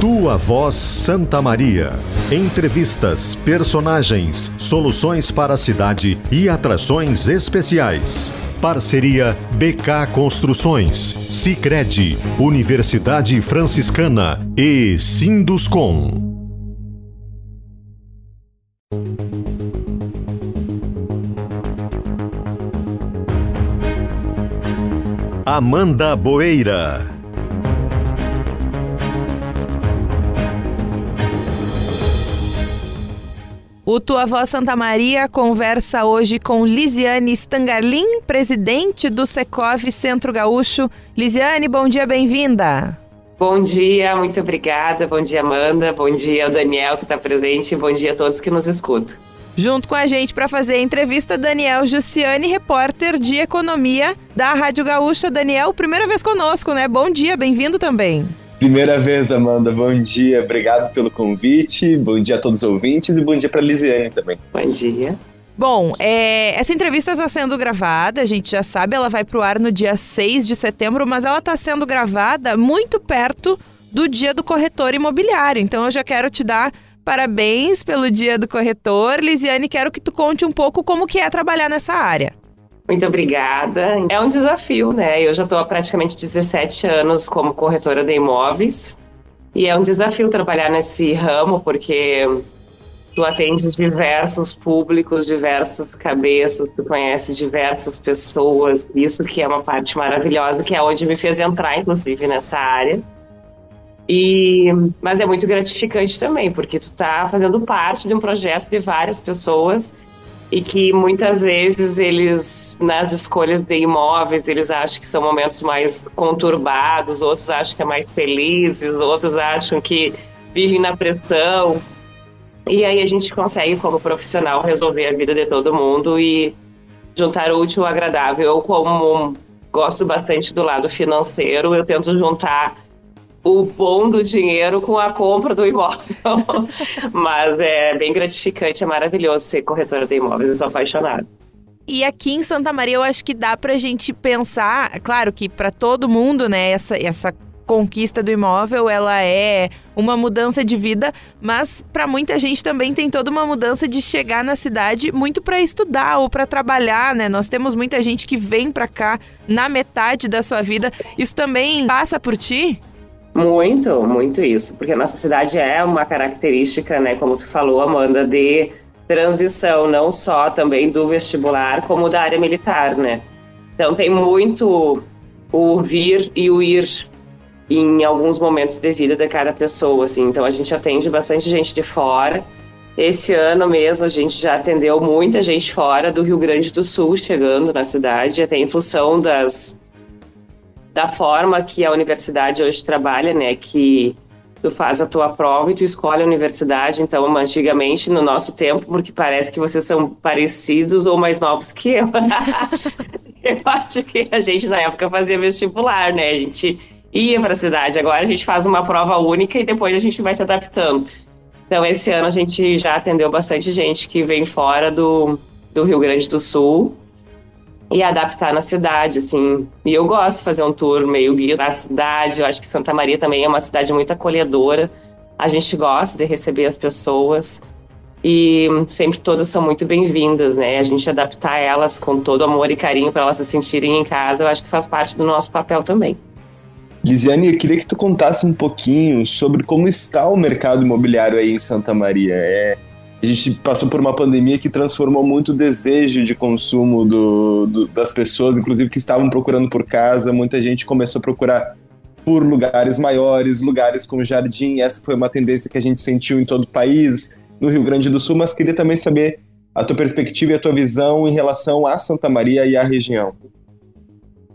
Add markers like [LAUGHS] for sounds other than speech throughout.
Tua Voz Santa Maria. Entrevistas, personagens, soluções para a cidade e atrações especiais. Parceria BK Construções, Sicredi, Universidade Franciscana e Sinduscom. Amanda Boeira. O Tua Voz Santa Maria conversa hoje com Lisiane Stangarlin, presidente do Secov Centro Gaúcho. Lisiane, bom dia, bem-vinda. Bom dia, muito obrigada. Bom dia, Amanda. Bom dia, Daniel, que está presente. Bom dia a todos que nos escutam. Junto com a gente para fazer a entrevista, Daniel Jussiane, repórter de economia da Rádio Gaúcha. Daniel, primeira vez conosco, né? Bom dia, bem-vindo também. Primeira vez, Amanda. Bom dia, obrigado pelo convite. Bom dia a todos os ouvintes e bom dia para Lisiane também. Bom dia. Bom, é, essa entrevista está sendo gravada, a gente já sabe, ela vai para o ar no dia 6 de setembro, mas ela está sendo gravada muito perto do dia do corretor imobiliário. Então eu já quero te dar Parabéns pelo Dia do Corretor. Lisiane, quero que tu conte um pouco como que é trabalhar nessa área. Muito obrigada. É um desafio, né? Eu já estou há praticamente 17 anos como corretora de imóveis. E é um desafio trabalhar nesse ramo, porque tu atende diversos públicos, diversas cabeças, tu conhece diversas pessoas. Isso que é uma parte maravilhosa, que é onde me fez entrar, inclusive, nessa área. E, mas é muito gratificante também, porque tu tá fazendo parte de um projeto de várias pessoas e que muitas vezes eles, nas escolhas de imóveis, eles acham que são momentos mais conturbados, outros acham que é mais felizes, outros acham que vivem na pressão. E aí a gente consegue, como profissional, resolver a vida de todo mundo e juntar o útil ao agradável. Eu, como gosto bastante do lado financeiro, eu tento juntar o bom do dinheiro com a compra do imóvel. [LAUGHS] Mas é bem gratificante, é maravilhoso ser corretora de imóveis, eu tô apaixonada. E aqui em Santa Maria eu acho que dá pra gente pensar, claro que para todo mundo, né, essa, essa conquista do imóvel, ela é uma mudança de vida, mas para muita gente também tem toda uma mudança de chegar na cidade muito para estudar ou para trabalhar, né? Nós temos muita gente que vem para cá na metade da sua vida. Isso também passa por ti? Muito, muito isso, porque a nossa cidade é uma característica, né, como tu falou, Amanda, de transição, não só também do vestibular, como da área militar, né? Então tem muito o vir e o ir em alguns momentos de vida de cada pessoa, assim. Então a gente atende bastante gente de fora. Esse ano mesmo a gente já atendeu muita gente fora do Rio Grande do Sul chegando na cidade, até em função das da forma que a universidade hoje trabalha, né? Que tu faz a tua prova e tu escolhe a universidade. Então, antigamente, no nosso tempo, porque parece que vocês são parecidos ou mais novos que eu. [LAUGHS] eu acho que a gente na época fazia vestibular, né? A gente ia para a cidade. Agora a gente faz uma prova única e depois a gente vai se adaptando. Então, esse ano a gente já atendeu bastante gente que vem fora do, do Rio Grande do Sul e adaptar na cidade, assim. E eu gosto de fazer um tour meio guia da cidade. Eu acho que Santa Maria também é uma cidade muito acolhedora. A gente gosta de receber as pessoas e sempre todas são muito bem-vindas, né? A gente adaptar elas com todo amor e carinho para elas se sentirem em casa, eu acho que faz parte do nosso papel também. Lisiane, eu queria que tu contasse um pouquinho sobre como está o mercado imobiliário aí em Santa Maria. É, a gente passou por uma pandemia que transformou muito o desejo de consumo do, do, das pessoas, inclusive que estavam procurando por casa. Muita gente começou a procurar por lugares maiores, lugares com jardim. Essa foi uma tendência que a gente sentiu em todo o país, no Rio Grande do Sul, mas queria também saber a tua perspectiva e a tua visão em relação a Santa Maria e à região.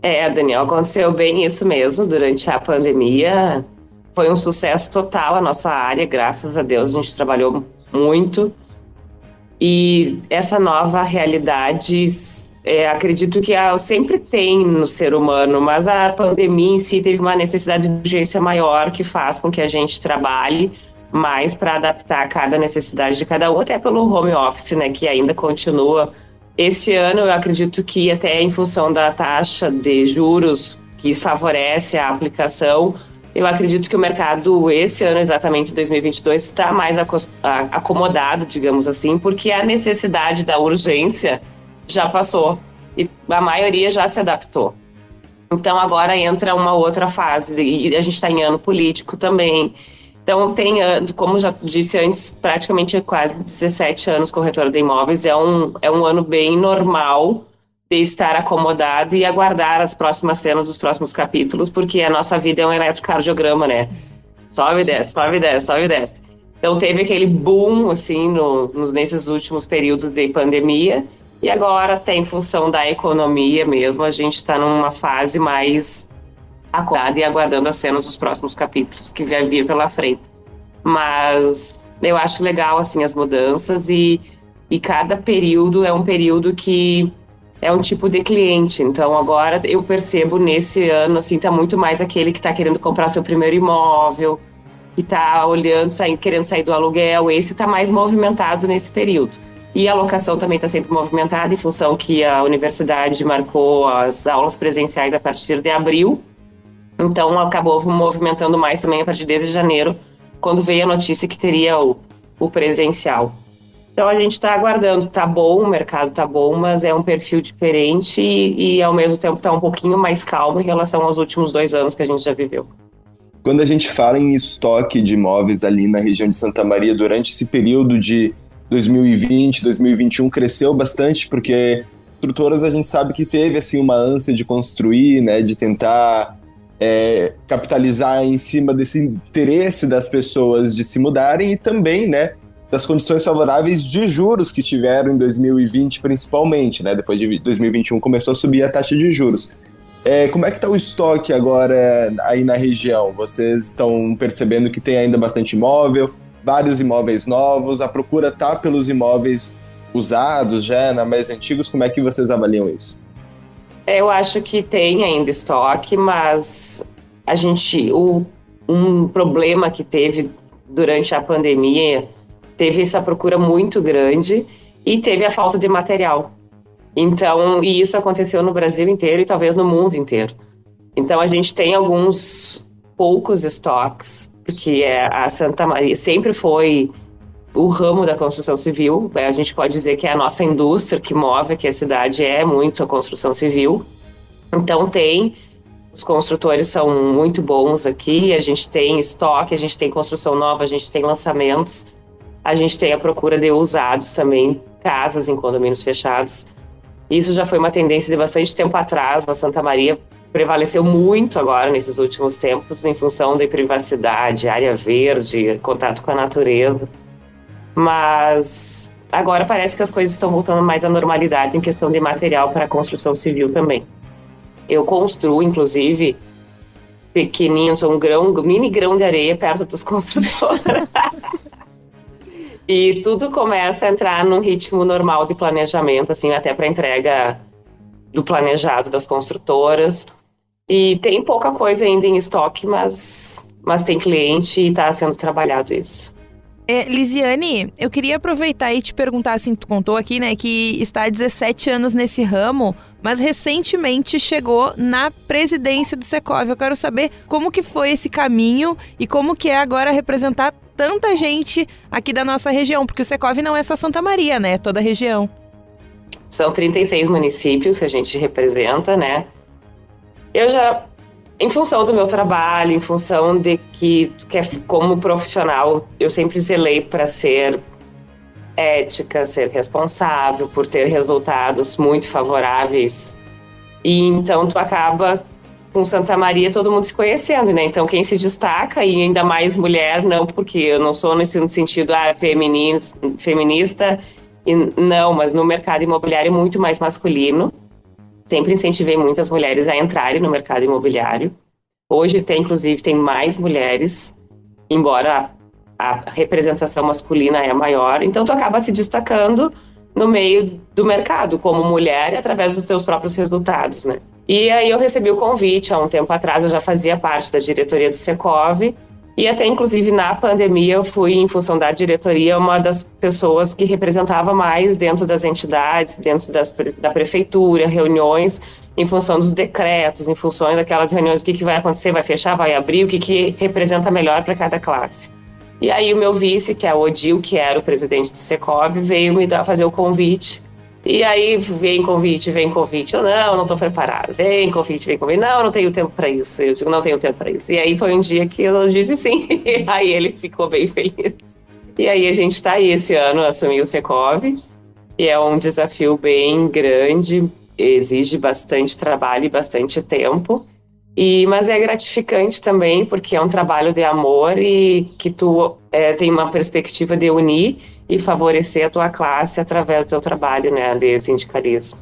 É, Daniel, aconteceu bem isso mesmo durante a pandemia. Foi um sucesso total a nossa área, graças a Deus a gente trabalhou muito. E essa nova realidade, é, acredito que sempre tem no ser humano, mas a pandemia em si teve uma necessidade de urgência maior que faz com que a gente trabalhe mais para adaptar a cada necessidade de cada um, até pelo home office, né, que ainda continua. Esse ano, eu acredito que até em função da taxa de juros que favorece a aplicação, Eu acredito que o mercado, esse ano exatamente, 2022, está mais acomodado, digamos assim, porque a necessidade da urgência já passou e a maioria já se adaptou. Então agora entra uma outra fase, e a gente está em ano político também. Então, tem, como já disse antes, praticamente quase 17 anos corretora de imóveis. É um, é um ano bem normal de estar acomodado e aguardar as próximas cenas, os próximos capítulos, porque a nossa vida é um eletrocardiograma, né? Sobe e desce, sobe e desce, sobe e desce. Então, teve aquele boom, assim, no, nesses últimos períodos de pandemia. E agora, até em função da economia mesmo, a gente está numa fase mais acordada e aguardando as cenas dos próximos capítulos que vai vir pela frente. Mas eu acho legal assim as mudanças e, e cada período é um período que é um tipo de cliente. Então agora eu percebo nesse ano assim tá muito mais aquele que está querendo comprar seu primeiro imóvel, que está olhando, saindo, querendo sair do aluguel. Esse está mais movimentado nesse período. E a locação também está sempre movimentada em função que a universidade marcou as aulas presenciais a partir de abril. Então acabou movimentando mais também a partir de janeiro, quando veio a notícia que teria o, o presencial. Então a gente está aguardando, tá bom, o mercado tá bom, mas é um perfil diferente e, e ao mesmo tempo está um pouquinho mais calmo em relação aos últimos dois anos que a gente já viveu. Quando a gente fala em estoque de imóveis ali na região de Santa Maria durante esse período de 2020, 2021 cresceu bastante porque construtoras a gente sabe que teve assim uma ânsia de construir, né, de tentar é, capitalizar em cima desse interesse das pessoas de se mudarem e também, né, das condições favoráveis de juros que tiveram em 2020, principalmente, né? Depois de 2021 começou a subir a taxa de juros. É, como é que está o estoque agora aí na região? Vocês estão percebendo que tem ainda bastante imóvel, vários imóveis novos, a procura tá pelos imóveis usados já, na mais antigos, como é que vocês avaliam isso? Eu acho que tem ainda estoque, mas a gente. O, um problema que teve durante a pandemia teve essa procura muito grande e teve a falta de material. Então, e isso aconteceu no Brasil inteiro e talvez no mundo inteiro. Então, a gente tem alguns poucos estoques, porque é, a Santa Maria sempre foi o ramo da construção civil. A gente pode dizer que é a nossa indústria que move aqui a cidade é muito a construção civil. Então tem, os construtores são muito bons aqui, a gente tem estoque, a gente tem construção nova, a gente tem lançamentos, a gente tem a procura de usados também, casas em condomínios fechados. Isso já foi uma tendência de bastante tempo atrás, mas Santa Maria prevaleceu muito agora nesses últimos tempos em função da privacidade, área verde, contato com a natureza. Mas agora parece que as coisas estão voltando mais à normalidade em questão de material para construção civil também. Eu construo, inclusive, pequenininhos, um grão, mini grão de areia perto das [LAUGHS] construtoras. E tudo começa a entrar num ritmo normal de planejamento, assim, até para entrega do planejado das construtoras. E tem pouca coisa ainda em estoque, mas, mas tem cliente e está sendo trabalhado isso. É, Lisiane, eu queria aproveitar e te perguntar, assim, tu contou aqui, né, que está há 17 anos nesse ramo, mas recentemente chegou na presidência do Secov. Eu quero saber como que foi esse caminho e como que é agora representar tanta gente aqui da nossa região, porque o Secov não é só Santa Maria, né, é toda a região. São 36 municípios que a gente representa, né? Eu já em função do meu trabalho, em função de que, que é como profissional, eu sempre zelei para ser ética, ser responsável, por ter resultados muito favoráveis. E então tu acaba com Santa Maria todo mundo se conhecendo, né? Então quem se destaca e ainda mais mulher, não porque eu não sou nesse sentido ah, feminista, feminista e não, mas no mercado imobiliário é muito mais masculino. Sempre incentivei muitas mulheres a entrarem no mercado imobiliário. Hoje tem, inclusive, tem mais mulheres, embora a, representação masculina é maior. Então, tu acaba se destacando no meio do mercado como mulher através dos teus próprios resultados, né? E aí eu recebi o convite há um tempo atrás, eu já fazia parte da diretoria do Secov E até, inclusive, na pandemia, eu fui, em função da diretoria, uma das pessoas que representava mais dentro das entidades, dentro das, da prefeitura, reuniões, em função dos decretos, em função daquelas reuniões, o que, que vai acontecer, vai fechar, vai abrir, o que, que representa melhor para cada classe. E aí o meu vice, que é o Odil, que era o presidente do Secov, veio me dar, fazer o convite e aí vem convite, vem convite. Eu não, não estou preparado. Vem convite, vem convite. Não, não tenho tempo para isso. Eu digo, não tenho tempo para isso. E aí foi um dia que eu disse sim. [LAUGHS] aí ele ficou bem feliz. E aí a gente está aí esse ano, assumiu o Secov. E é um desafio bem grande, exige bastante trabalho e bastante tempo. E, mas é gratificante também, porque é um trabalho de amor e que tu é, tem uma perspectiva de unir e favorecer a tua classe através do teu trabalho, né, de sindicalismo.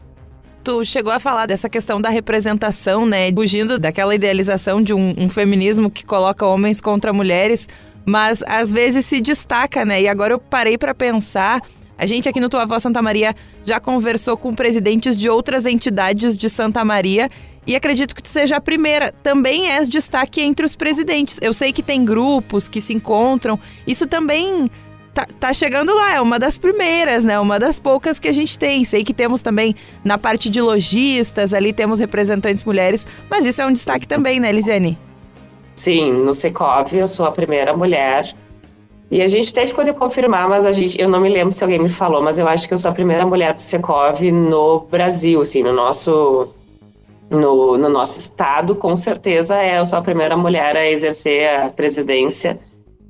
Tu chegou a falar dessa questão da representação, né, fugindo daquela idealização de um, um feminismo que coloca homens contra mulheres, mas às vezes se destaca, né? E agora eu parei para pensar a gente aqui no Tua Voz Santa Maria já conversou com presidentes de outras entidades de Santa Maria e acredito que tu seja a primeira. Também és destaque entre os presidentes. Eu sei que tem grupos que se encontram. Isso também tá, tá, chegando lá, é uma das primeiras, né? Uma das poucas que a gente tem. Sei que temos também na parte de lojistas, ali temos representantes mulheres, mas isso é um destaque também, né, Lisiane? Sim, no Secov eu sou a primeira mulher. E a gente até ficou de confirmar, mas a gente, eu não me lembro se alguém me falou, mas eu acho que eu sou a primeira mulher do Secov no Brasil, assim, no nosso no, no nosso estado, com certeza é, eu sou a primeira mulher a exercer a presidência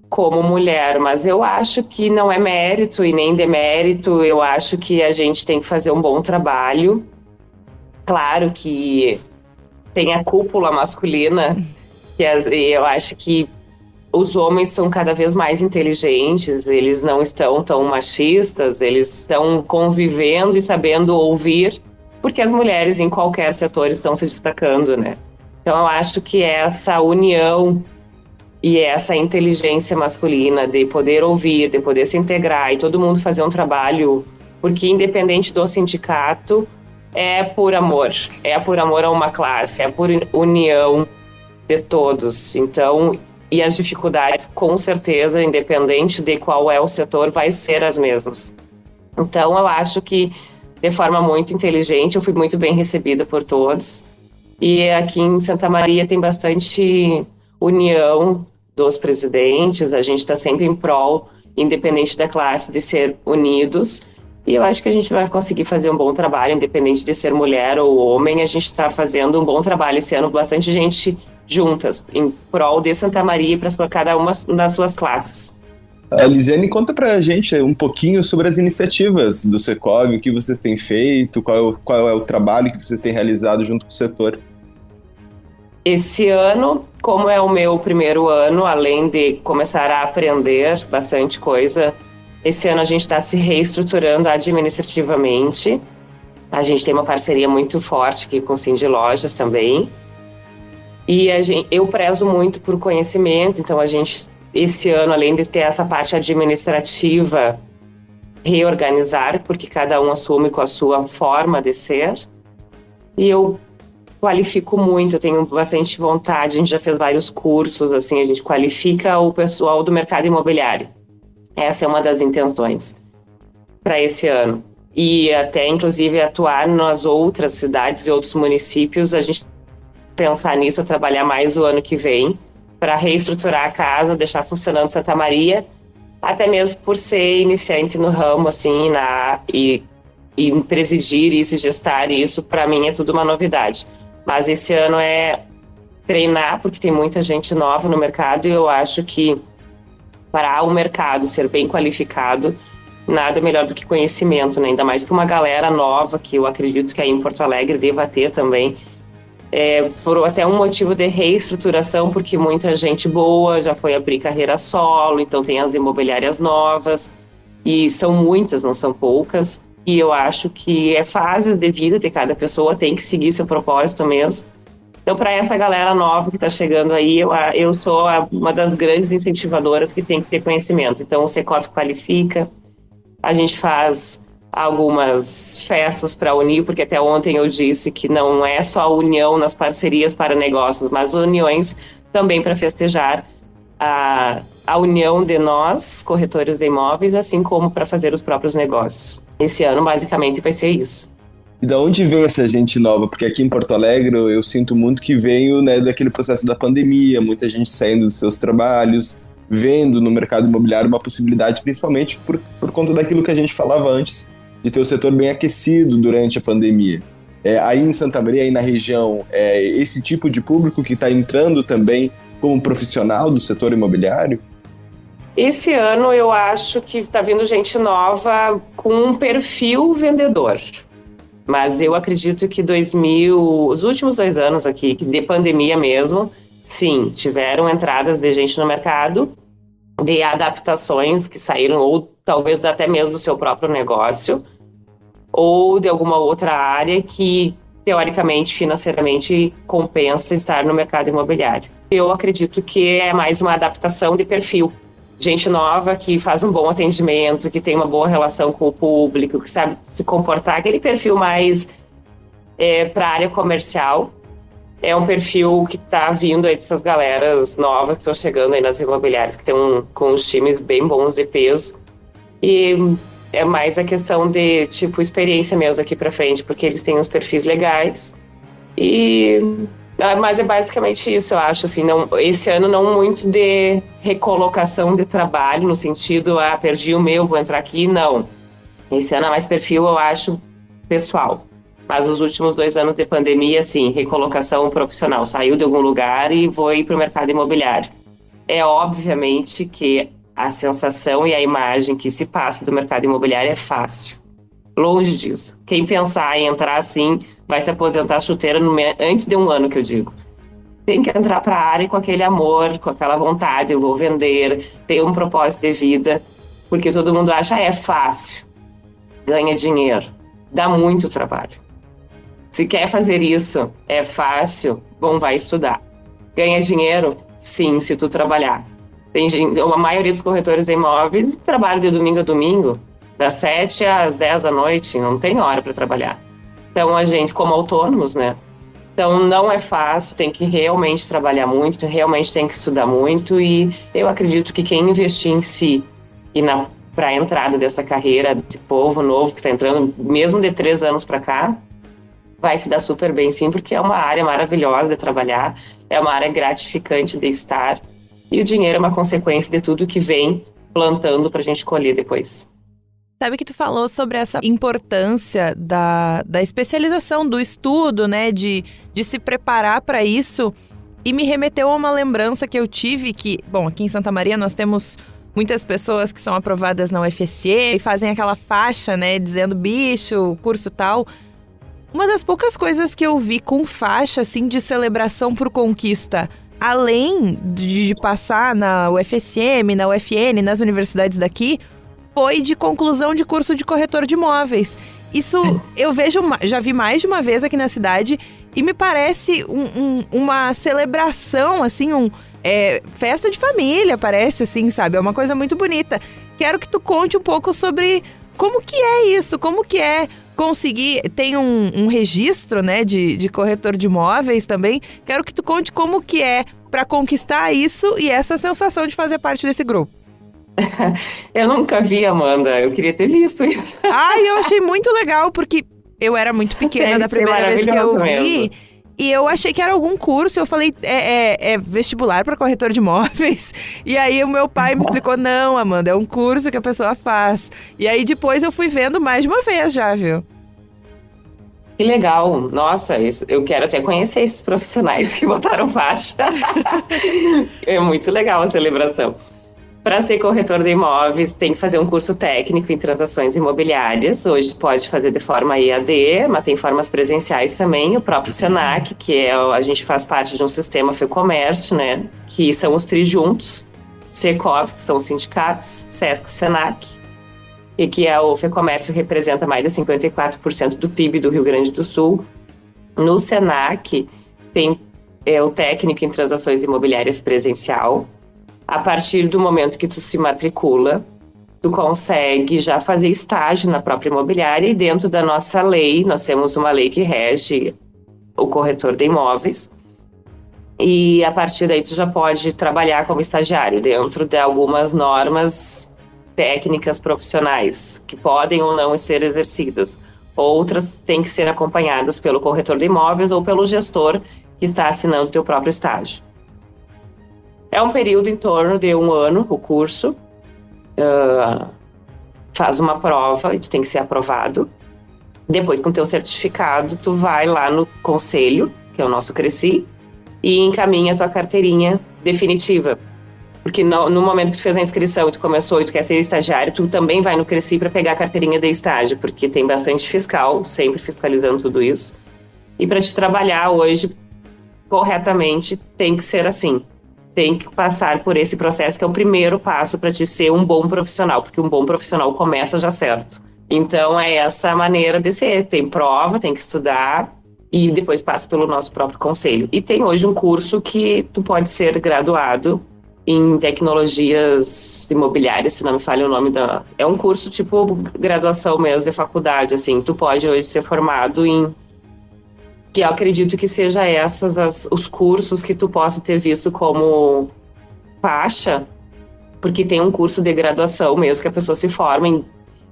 como mulher, mas eu acho que não é mérito e nem demérito, eu acho que a gente tem que fazer um bom trabalho. Claro que tem a cúpula masculina, que eu acho que os homens são cada vez mais inteligentes, eles não estão tão machistas, eles estão convivendo e sabendo ouvir, porque as mulheres em qualquer setor estão se destacando, né? Então eu acho que essa união e essa inteligência masculina de poder ouvir, de poder se integrar e todo mundo fazer um trabalho, porque independente do sindicato, é por amor, é por amor a uma classe, é por união de todos. Então, e as dificuldades, com certeza, independente de qual é o setor, vai ser as mesmas. Então, eu acho que de forma muito inteligente, eu fui muito bem recebida por todos. E aqui em Santa Maria tem bastante união dos presidentes, a gente está sempre em prol, independente da classe, de ser unidos. E eu acho que a gente vai conseguir fazer um bom trabalho, independente de ser mulher ou homem. A gente está fazendo um bom trabalho esse ano, bastante gente juntas, em prol de Santa Maria para cada uma das suas classes. A Lisiane, conta pra gente um pouquinho sobre as iniciativas do Secov, o que vocês têm feito, qual é o, qual é o trabalho que vocês têm realizado junto com o setor. Esse ano, como é o meu primeiro ano, além de começar a aprender bastante coisa, esse ano a gente está se reestruturando administrativamente. A gente tem uma parceria muito forte aqui com o Cindy Lojas também. E gente, eu prezo muito por conhecimento, então a gente, esse ano, além de ter essa parte administrativa, reorganizar, porque cada um assume com a sua forma de ser. E eu qualifico muito, eu tenho bastante vontade, a gente já fez vários cursos, assim, a gente qualifica o pessoal do mercado imobiliário. Essa é uma das intenções para esse ano. E até, inclusive, atuar nas outras cidades e outros municípios, a gente pensar nisso, trabalhar mais o ano que vem, para reestruturar a casa, deixar funcionando Santa Maria, até mesmo por ser iniciante no ramo, assim, na, e, e presidir isso e gestar isso, para mim é tudo uma novidade. Mas esse ano é treinar, porque tem muita gente nova no mercado e eu acho que para o mercado ser bem qualificado, nada melhor do que conhecimento, né? ainda mais que uma galera nova, que eu acredito que aí em Porto Alegre deva ter também, é, até um motivo de reestruturação, porque muita gente boa já foi abrir carreira solo, então tem as imobiliárias novas, e são muitas, não são poucas. E eu acho que é fases de vida de cada pessoa, tem que seguir seu propósito mesmo. Então, para essa galera nova que está chegando aí, eu, eu sou uma das grandes incentivadoras que tem que ter conhecimento. Então, o Secov qualifica, a gente faz algumas festas para unir, porque até ontem eu disse que não é só a união nas parcerias para negócios, mas uniões também para festejar. a, a união de nós, corretores de imóveis, assim como para fazer os próprios negócios. Esse ano, basicamente, vai ser isso. E da onde vem essa gente nova? Porque aqui em Porto Alegre eu sinto muito que veio né, daquele processo da pandemia, muita gente saindo dos seus trabalhos, vendo no mercado imobiliário uma possibilidade, principalmente por, por conta daquilo que a gente falava antes, de ter o setor bem aquecido durante a pandemia. É, aí em Santa Maria, aí na região, é esse tipo de público que está entrando também como profissional do setor imobiliário? Esse ano eu acho que está vindo gente nova com um perfil vendedor. Mas eu acredito que 2000, os últimos dois anos aqui, de pandemia mesmo, sim, tiveram entradas de gente no mercado, de adaptações que saíram, ou talvez até mesmo do seu próprio negócio, ou de alguma outra área que, teoricamente, financeiramente, compensa estar no mercado imobiliário. Eu acredito que é mais uma adaptação de perfil. Gente nova que faz um bom atendimento, que tem uma boa relação com o público, que sabe se comportar, aquele perfil mais é, para a área comercial, é um perfil que está vindo aí dessas galeras novas que estão chegando aí nas imobiliárias, que estão com os times bem bons de peso. E é mais a questão de, tipo, experiência mesmo aqui para frente, porque eles têm uns perfis legais. E ah, mas é basicamente isso, eu acho, assim, não, esse ano não muito de recolocação de trabalho, no sentido, ah, perdi o meu, vou entrar aqui, não. Esse ano é mais perfil, eu acho, pessoal. Mas os últimos dois anos de pandemia, sim, recolocação profissional. Saiu de algum lugar e foi para o mercado imobiliário. É obviamente que a sensação e a imagem que se passa do mercado imobiliário é fácil. Longe disso. Quem pensar em entrar assim vai se aposentar chuteira no, antes de um ano, que eu digo. Tem que entrar para a área com aquele amor, com aquela vontade, eu vou vender, ter um propósito de vida, porque todo mundo acha ah, é fácil, ganha dinheiro, dá muito trabalho. Se quer fazer isso, é fácil, bom, vai estudar. Ganha dinheiro? Sim, se tu trabalhar. Tem gente, a maioria dos corretores de imóveis trabalham de domingo a domingo, das 7 às 10 da noite, não tem hora para trabalhar. Então, a gente, como autônomos, né? Então, não é fácil, tem que realmente trabalhar muito, realmente tem que estudar muito. E eu acredito que quem investir em si e para a entrada dessa carreira de povo novo que está entrando, mesmo de três anos para cá, vai se dar super bem, sim, porque é uma área maravilhosa de trabalhar, é uma área gratificante de estar, e o dinheiro é uma consequência de tudo que vem plantando para a gente colher depois. Sabe que tu falou sobre essa importância da, da especialização, do estudo, né? De, de se preparar para isso. E me remeteu a uma lembrança que eu tive que, bom, aqui em Santa Maria nós temos muitas pessoas que são aprovadas na UFSE e fazem aquela faixa, né? Dizendo bicho, curso tal. Uma das poucas coisas que eu vi com faixa, assim, de celebração por conquista, além de passar na UFSM, na UFN, nas universidades daqui, foi de conclusão de curso de corretor de imóveis. Isso é. eu vejo, já vi mais de uma vez aqui na cidade e me parece um, um, uma celebração, assim, um é, festa de família, parece, assim, sabe? É uma coisa muito bonita. Quero que tu conte um pouco sobre como que é isso, como que é conseguir. Tem um, um registro, né, de, de corretor de imóveis também. Quero que tu conte como que é para conquistar isso e essa sensação de fazer parte desse grupo. [LAUGHS] eu nunca vi, Amanda. Eu queria ter visto isso. Ai, eu achei muito legal, porque eu era muito [LAUGHS] pequena Deve da primeira vez que eu vi. Mesmo. E eu achei que era algum curso. Eu falei, é, é, é vestibular para corretor de imóveis. [LAUGHS] E aí o meu pai me explicou: não, Amanda, é um curso que a pessoa faz. E aí depois eu fui vendo mais de uma vez já, viu? Que legal. Nossa, eu quero até conhecer esses profissionais que [LAUGHS] botaram faixa. [LAUGHS] é muito legal a celebração. Para ser corretor de imóveis, tem que fazer um curso técnico em transações imobiliárias. Hoje pode fazer de forma EAD, mas tem formas presenciais também. O próprio Senac, que é a gente faz parte de um sistema FEComércio, né? Que são os três juntos. Secov, que são os sindicatos, Sesc, Senac, e que é o FEComércio representa mais de 54% do PIB do Rio Grande do Sul. No Senac tem é, o técnico em transações imobiliárias presencial, a partir do momento que tu se matricula, tu consegue já fazer estágio na própria imobiliária e dentro da nossa lei, nós temos uma lei que rege o corretor de imóveis. e a partir daí tu já pode trabalhar como estagiário dentro de algumas normas técnicas profissionais que podem ou não ser exercidas. Outras têm que ser acompanhadas pelo corretor de imóveis ou pelo gestor que está assinando teu próprio estágio. É um período em torno de um ano o curso. Uh, faz uma prova e tu tem que ser aprovado. Depois, com teu certificado, tu vai lá no conselho, que é o nosso Cresci, e encaminha a tua carteirinha definitiva. Porque no, no, momento que tu fez a inscrição e tu começou e tu quer ser estagiário, tu também vai no Cresci para pegar a carteirinha de estágio, porque tem bastante fiscal, sempre fiscalizando tudo isso. E para te trabalhar hoje corretamente, tem que ser assim. Tem que passar por esse processo que é o primeiro passo para te ser um bom profissional, porque um bom profissional começa já certo. Então é essa maneira de ser. Tem prova, tem que estudar, e depois passa pelo nosso próprio conselho. E tem hoje um curso que tu pode ser graduado em tecnologias imobiliárias, se não me falha o nome da. É um curso tipo graduação mesmo de faculdade, assim. Tu pode hoje ser formado em. Que eu acredito que seja essas as, os cursos que tu possa ter visto como faixa, porque tem um curso de graduação mesmo que a pessoa se forma em,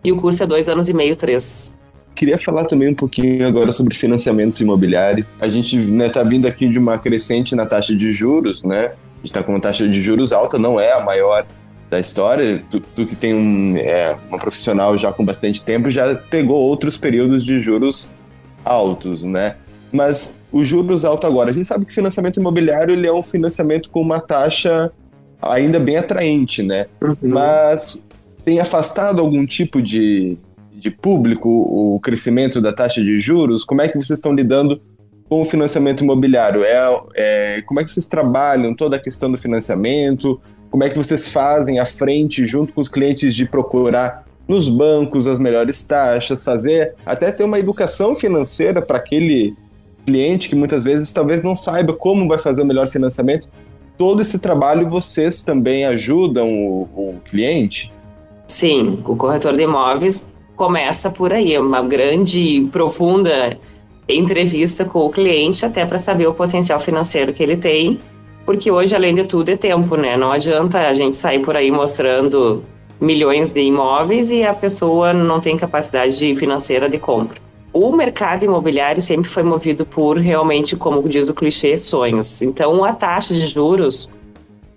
e o curso é dois anos e meio, três. Queria falar também um pouquinho agora sobre financiamento imobiliário. A gente está né, tá vindo aqui de uma crescente na taxa de juros, né? A gente está com uma taxa de juros alta, não é a maior da história. Tu, tu que tem um, é, uma profissional já com bastante tempo, já pegou outros períodos de juros altos, né? Mas os juros altos agora, a gente sabe que financiamento imobiliário ele é um financiamento com uma taxa ainda bem atraente, né? Uhum. Mas tem afastado algum tipo de, de público o crescimento da taxa de juros? Como é que vocês estão lidando com o financiamento imobiliário? É, é, como é que vocês trabalham toda a questão do financiamento? Como é que vocês fazem a frente junto com os clientes de procurar nos bancos as melhores taxas, fazer até ter uma educação financeira para aquele cliente que muitas vezes talvez não saiba como vai fazer o melhor financiamento. Todo esse trabalho vocês também ajudam o, o cliente? Sim, o corretor de imóveis começa por aí, uma grande profunda entrevista com o cliente até para saber o potencial financeiro que ele tem, porque hoje além de tudo é tempo, né? Não adianta a gente sair por aí mostrando milhões de imóveis e a pessoa não tem capacidade financeira de compra. O mercado imobiliário sempre foi movido por realmente, como diz o clichê, sonhos. Então a taxa de juros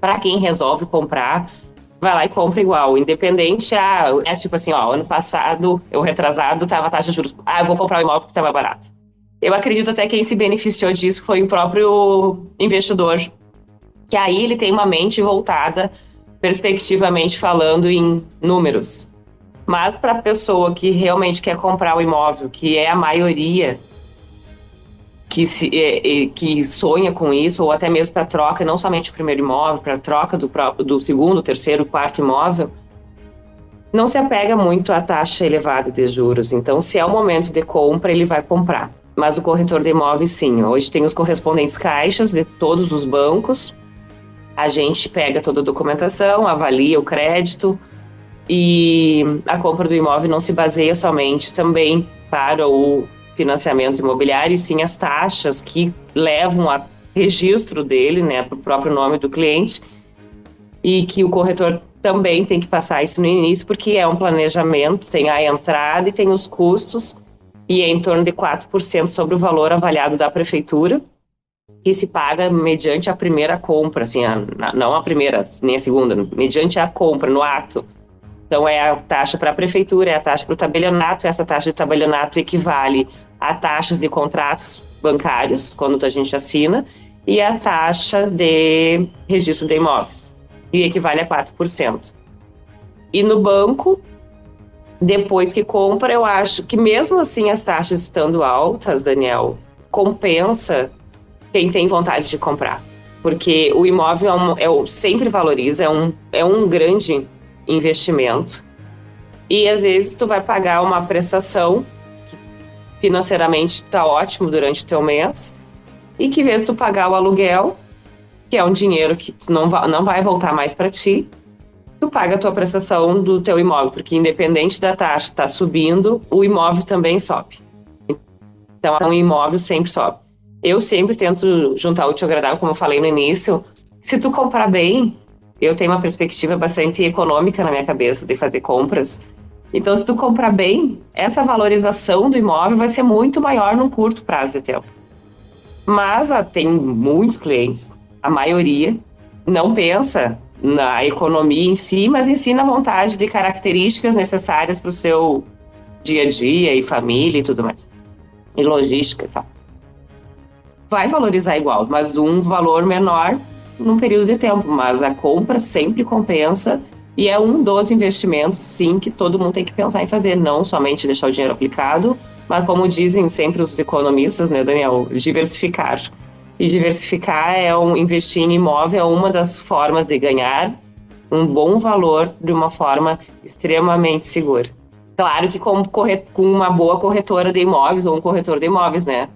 para quem resolve comprar vai lá e compra igual, independente, ah, é tipo assim, ó, ano passado, eu retrasado, tava a taxa de juros, ah, eu vou comprar o imóvel porque tava barato. Eu acredito até que quem se beneficiou disso foi o próprio investidor, que aí ele tem uma mente voltada, perspectivamente falando em números. Mas para a pessoa que realmente quer comprar o imóvel, que é a maioria, que, se, é, é, que sonha com isso, ou até mesmo para troca, não somente o primeiro imóvel, para troca do, do segundo, terceiro, quarto imóvel, não se apega muito à taxa elevada de juros. Então, se é o momento de compra, ele vai comprar. Mas o corretor de imóveis, sim. Hoje tem os correspondentes caixas de todos os bancos. A gente pega toda a documentação, avalia o crédito e a compra do imóvel não se baseia somente também para o financiamento imobiliário, e sim as taxas que levam a registro dele, né, para o próprio nome do cliente, e que o corretor também tem que passar isso no início, porque é um planejamento, tem a entrada e tem os custos, e é em torno de 4% sobre o valor avaliado da prefeitura, que se paga mediante a primeira compra, assim, a, não a primeira nem a segunda, mediante a compra, no ato. Então, é a taxa para a prefeitura, é a taxa para o tabelionato, essa taxa de tabelionato equivale a taxas de contratos bancários, quando a gente assina, e a taxa de registro de imóveis, que equivale a 4%. E no banco, depois que compra, eu acho que mesmo assim as taxas estando altas, Daniel, compensa quem tem vontade de comprar. Porque o imóvel é, um, é sempre valoriza, é um, é um grande investimento. E às vezes tu vai pagar uma prestação financeiramente está ótimo durante o teu mês e que vez tu pagar o aluguel, que é um dinheiro que não, vai, não vai voltar mais para ti, tu paga a tua prestação do teu imóvel, porque independente da taxa estar tá subindo, o imóvel também sobe. Então, o imóvel sempre sobe. Eu sempre tento juntar o útil ao agradável, como eu falei no início. Se tu comprar bem, eu tenho uma perspectiva bastante econômica na minha cabeça de fazer compras. Então, se tu comprar bem, essa valorização do imóvel vai ser muito maior num curto prazo de tempo. Mas ah, tem muitos clientes, a maioria, não pensa na economia em si, mas em si na vontade de características necessárias para o seu dia a dia e família e tudo mais. E logística e tal. Vai valorizar igual, mas um valor menor num período de tempo. Mas a compra sempre compensa e é um dos investimentos, sim, que todo mundo tem que pensar em fazer, não somente deixar o dinheiro aplicado, mas como dizem sempre os economistas, né, Daniel, diversificar. E diversificar é um investir em imóvel, é uma das formas de ganhar um bom valor de uma forma extremamente segura. Claro que com, com uma boa corretora de imóveis ou um corretor de imóveis, né?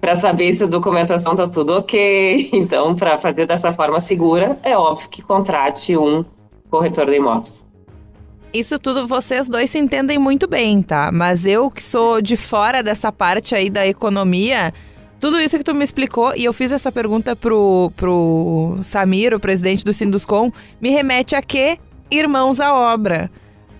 Para saber se a documentação tá tudo ok. [LAUGHS] Então, para fazer dessa forma segura, é óbvio que contrate um corretor de imóveis. Isso tudo vocês dois se entendem muito bem, tá? Mas eu que sou de fora dessa parte aí da economia, tudo isso que tu me explicou, e eu fiz essa pergunta pro, pro Samir, o presidente do Sinduscom, me remete a que irmãos à obra.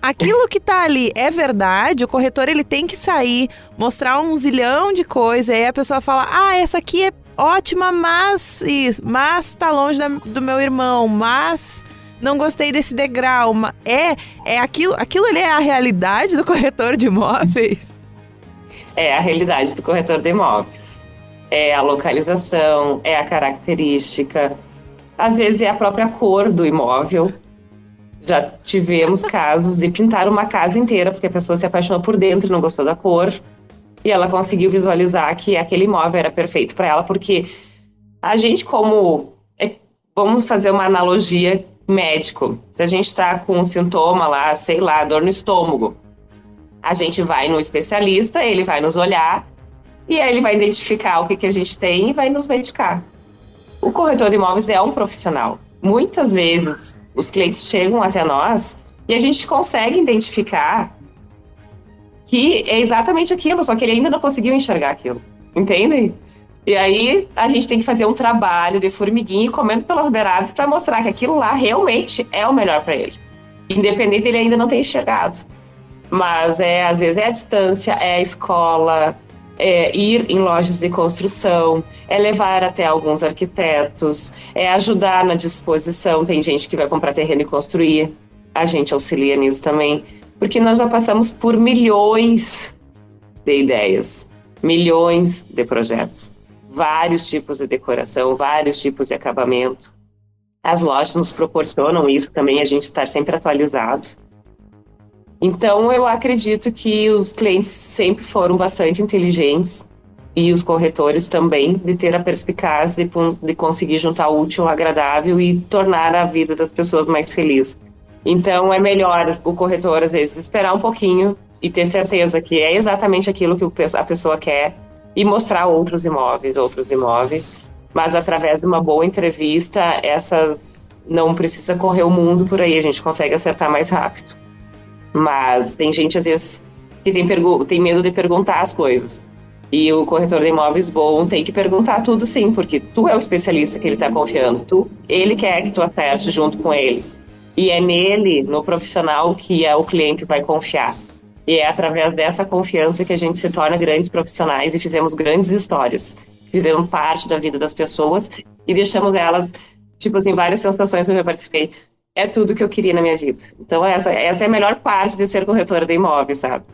Aquilo que tá ali é verdade, o corretor ele tem que sair, mostrar um zilhão de coisas, e aí a pessoa fala: ah, essa aqui é ótima, mas isso, mas tá longe da, do meu irmão, mas não gostei desse degrau. É, é aquilo, aquilo ali é a realidade do corretor de imóveis? É a realidade do corretor de imóveis é a localização, é a característica, às vezes é a própria cor do imóvel. Já tivemos casos de pintar uma casa inteira porque a pessoa se apaixonou por dentro e não gostou da cor. E ela conseguiu visualizar que aquele imóvel era perfeito para ela, porque a gente, como. É, vamos fazer uma analogia médico. Se a gente está com um sintoma lá, sei lá, dor no estômago, a gente vai no especialista, ele vai nos olhar e aí ele vai identificar o que, que a gente tem e vai nos medicar. O corretor de imóveis é um profissional. Muitas vezes os clientes chegam até nós e a gente consegue identificar que é exatamente aquilo, só que ele ainda não conseguiu enxergar aquilo. Entendem? E aí a gente tem que fazer um trabalho de formiguinha comendo pelas beiradas para mostrar que aquilo lá realmente é o melhor para ele. Independente dele ainda não ter enxergado. Mas é, às vezes é a distância, é a escola, é ir em lojas de construção, é levar até alguns arquitetos, é ajudar na disposição. Tem gente que vai comprar terreno e construir, a gente auxilia nisso também, porque nós já passamos por milhões de ideias, milhões de projetos, vários tipos de decoração, vários tipos de acabamento. As lojas nos proporcionam isso também, a gente estar sempre atualizado. Então, eu acredito que os clientes sempre foram bastante inteligentes e os corretores também, de ter a perspicácia de, de conseguir juntar o útil ao agradável e tornar a vida das pessoas mais feliz. Então, é melhor o corretor, às vezes, esperar um pouquinho e ter certeza que é exatamente aquilo que a pessoa quer e mostrar outros imóveis, outros imóveis. Mas através de uma boa entrevista, essas não precisa correr o mundo por aí, a gente consegue acertar mais rápido. Mas tem gente, às vezes, que tem, tem medo de perguntar as coisas. E o corretor de imóveis bom tem que perguntar tudo sim, porque tu é o especialista que ele está confiando. Tu, ele quer que tu aperte junto com ele. E é nele, no profissional, que é o cliente vai confiar. E é através dessa confiança que a gente se torna grandes profissionais e fizemos grandes histórias. Fizemos parte da vida das pessoas e deixamos elas, tipo assim, várias sensações que eu já participei é tudo que eu queria na minha vida. Então, essa, essa é a melhor parte de ser corretora de imóveis, sabe?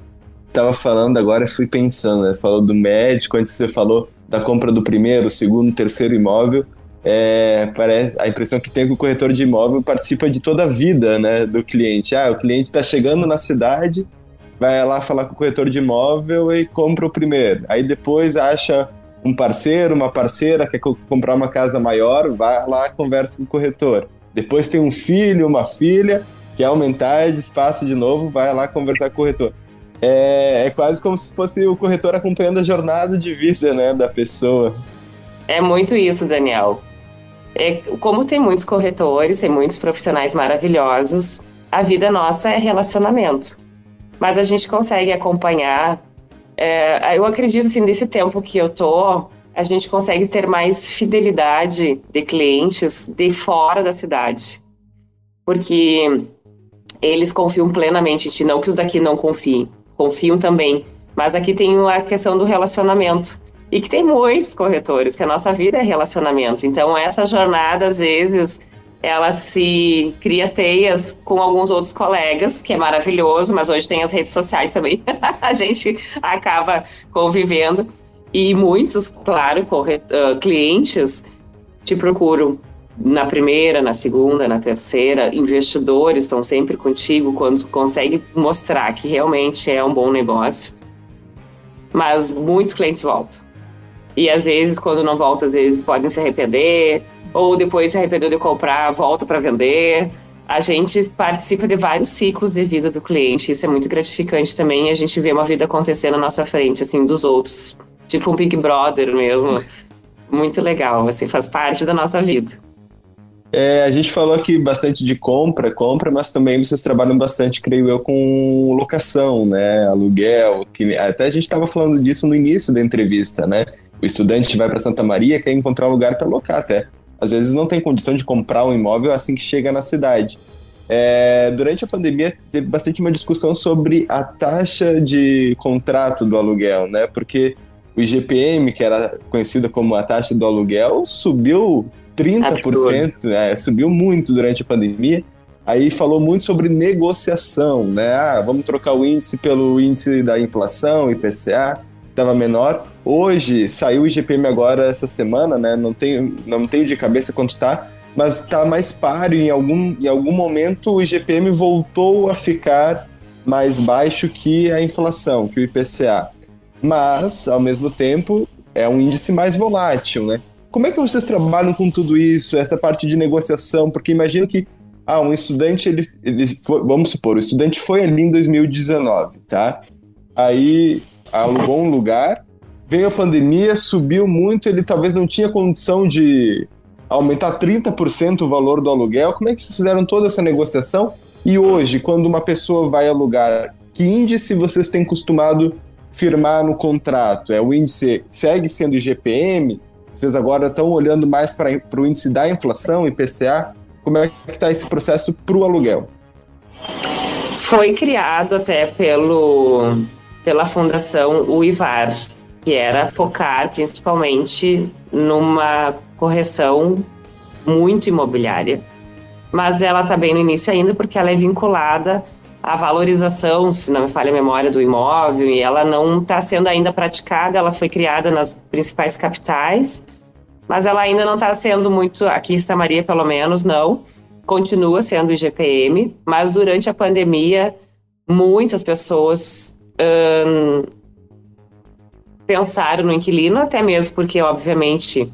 Tava falando agora, fui pensando, né? Falou do médico, antes você falou da compra do primeiro, segundo, terceiro imóvel. É, parece, a impressão que tem é que o corretor de imóvel participa de toda a vida né, do cliente. Ah, o cliente está chegando na cidade, vai lá falar com o corretor de imóvel e compra o primeiro. Aí depois acha um parceiro, uma parceira, quer comprar uma casa maior, vai lá conversa com o corretor. Depois tem um filho, uma filha, quer aumentar de espaço de novo, vai lá conversar com o corretor. É, é quase como se fosse o corretor acompanhando a jornada de vida né, da pessoa. É muito isso, Daniel. É, como tem muitos corretores, tem muitos profissionais maravilhosos, a vida nossa é relacionamento. Mas a gente consegue acompanhar. É, eu acredito assim, nesse tempo que eu tô, a gente consegue ter mais fidelidade de clientes de fora da cidade. Porque eles confiam plenamente em ti, não que os daqui não confiem, confiam também. Mas aqui tem a questão do relacionamento. E que tem muitos corretores, que a nossa vida é relacionamento. Então, essa jornada, às vezes, ela se cria teias com alguns outros colegas, que é maravilhoso, mas hoje tem as redes sociais também. [LAUGHS] a gente acaba convivendo. E muitos, claro, uh, clientes te procuram na primeira, na segunda, na terceira. Investidores estão sempre contigo quando consegue mostrar que realmente é um bom negócio. Mas muitos clientes voltam. E às vezes, quando não voltam, às vezes podem se arrepender, ou depois se arrependeu de comprar, volta para vender. A gente participa de vários ciclos de vida do cliente, isso é muito gratificante também. A gente vê uma vida acontecer na nossa frente, assim, dos outros tipo um Big Brother mesmo. Muito legal, assim, faz parte da nossa vida. É, a gente falou aqui bastante de compra, compra, mas também vocês trabalham bastante, creio eu, com locação, né? Aluguel. Que, até a gente estava falando disso no início da entrevista, né? O estudante vai para Santa Maria, quer encontrar um lugar para alocar até. Às vezes não tem condição de comprar um imóvel assim que chega na cidade. É, durante a pandemia teve bastante uma discussão sobre a taxa de contrato do aluguel, né? Porque o IGPM, que era conhecida como a taxa do aluguel, subiu 30%, é, subiu muito durante a pandemia. Aí falou muito sobre negociação, né? Ah, vamos trocar o índice pelo índice da inflação, IPCA, estava menor. Hoje saiu o IGPM agora essa semana, né? Não tenho, não tenho de cabeça quanto tá, mas está mais páreo. Em algum, em algum momento o IGPM voltou a ficar mais baixo que a inflação, que o IPCA mas, ao mesmo tempo, é um índice mais volátil, né? Como é que vocês trabalham com tudo isso, essa parte de negociação? Porque imagino que, ah, um estudante, ele, ele foi, vamos supor, o estudante foi ali em 2019, tá? Aí alugou um lugar, veio a pandemia, subiu muito, ele talvez não tinha condição de aumentar 30% o valor do aluguel. Como é que vocês fizeram toda essa negociação? E hoje, quando uma pessoa vai alugar, que índice vocês têm costumado firmar no contrato? É o índice segue sendo IGPM? Vocês agora estão olhando mais para o índice da inflação, IPCA? Como é que está esse processo para o aluguel? Foi criado até pelo, pela fundação UIVAR, que era focar principalmente numa correção muito imobiliária. Mas ela está bem no início ainda porque ela é vinculada a valorização, se não me falha a memória, do imóvel, e ela não está sendo ainda praticada, ela foi criada nas principais capitais, mas ela ainda não está sendo muito, aqui em Santa Maria pelo menos, não, continua sendo IGPM, mas durante a pandemia, muitas pessoas hum, pensaram no inquilino, até mesmo porque, obviamente,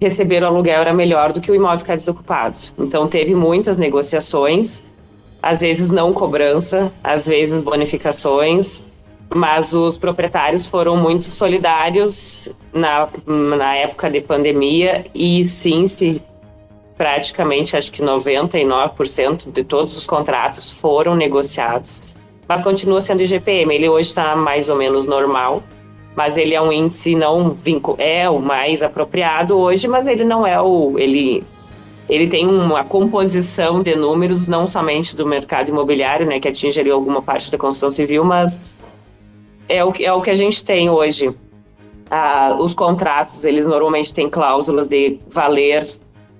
receber o aluguel era melhor do que o imóvel ficar desocupado. Então, teve muitas negociações, às vezes não cobrança, às vezes bonificações, mas os proprietários foram muito solidários na, na época de pandemia e sim, se praticamente acho que 99% de todos os contratos foram negociados, mas continua sendo IGPM. Ele hoje está mais ou menos normal, mas ele é um índice não é o mais apropriado hoje, mas ele não é o ele ele tem uma composição de números não somente do mercado imobiliário, né, que atinge ali alguma parte da construção civil, mas é o, é o que a gente tem hoje. Ah, os contratos, eles normalmente têm cláusulas de valer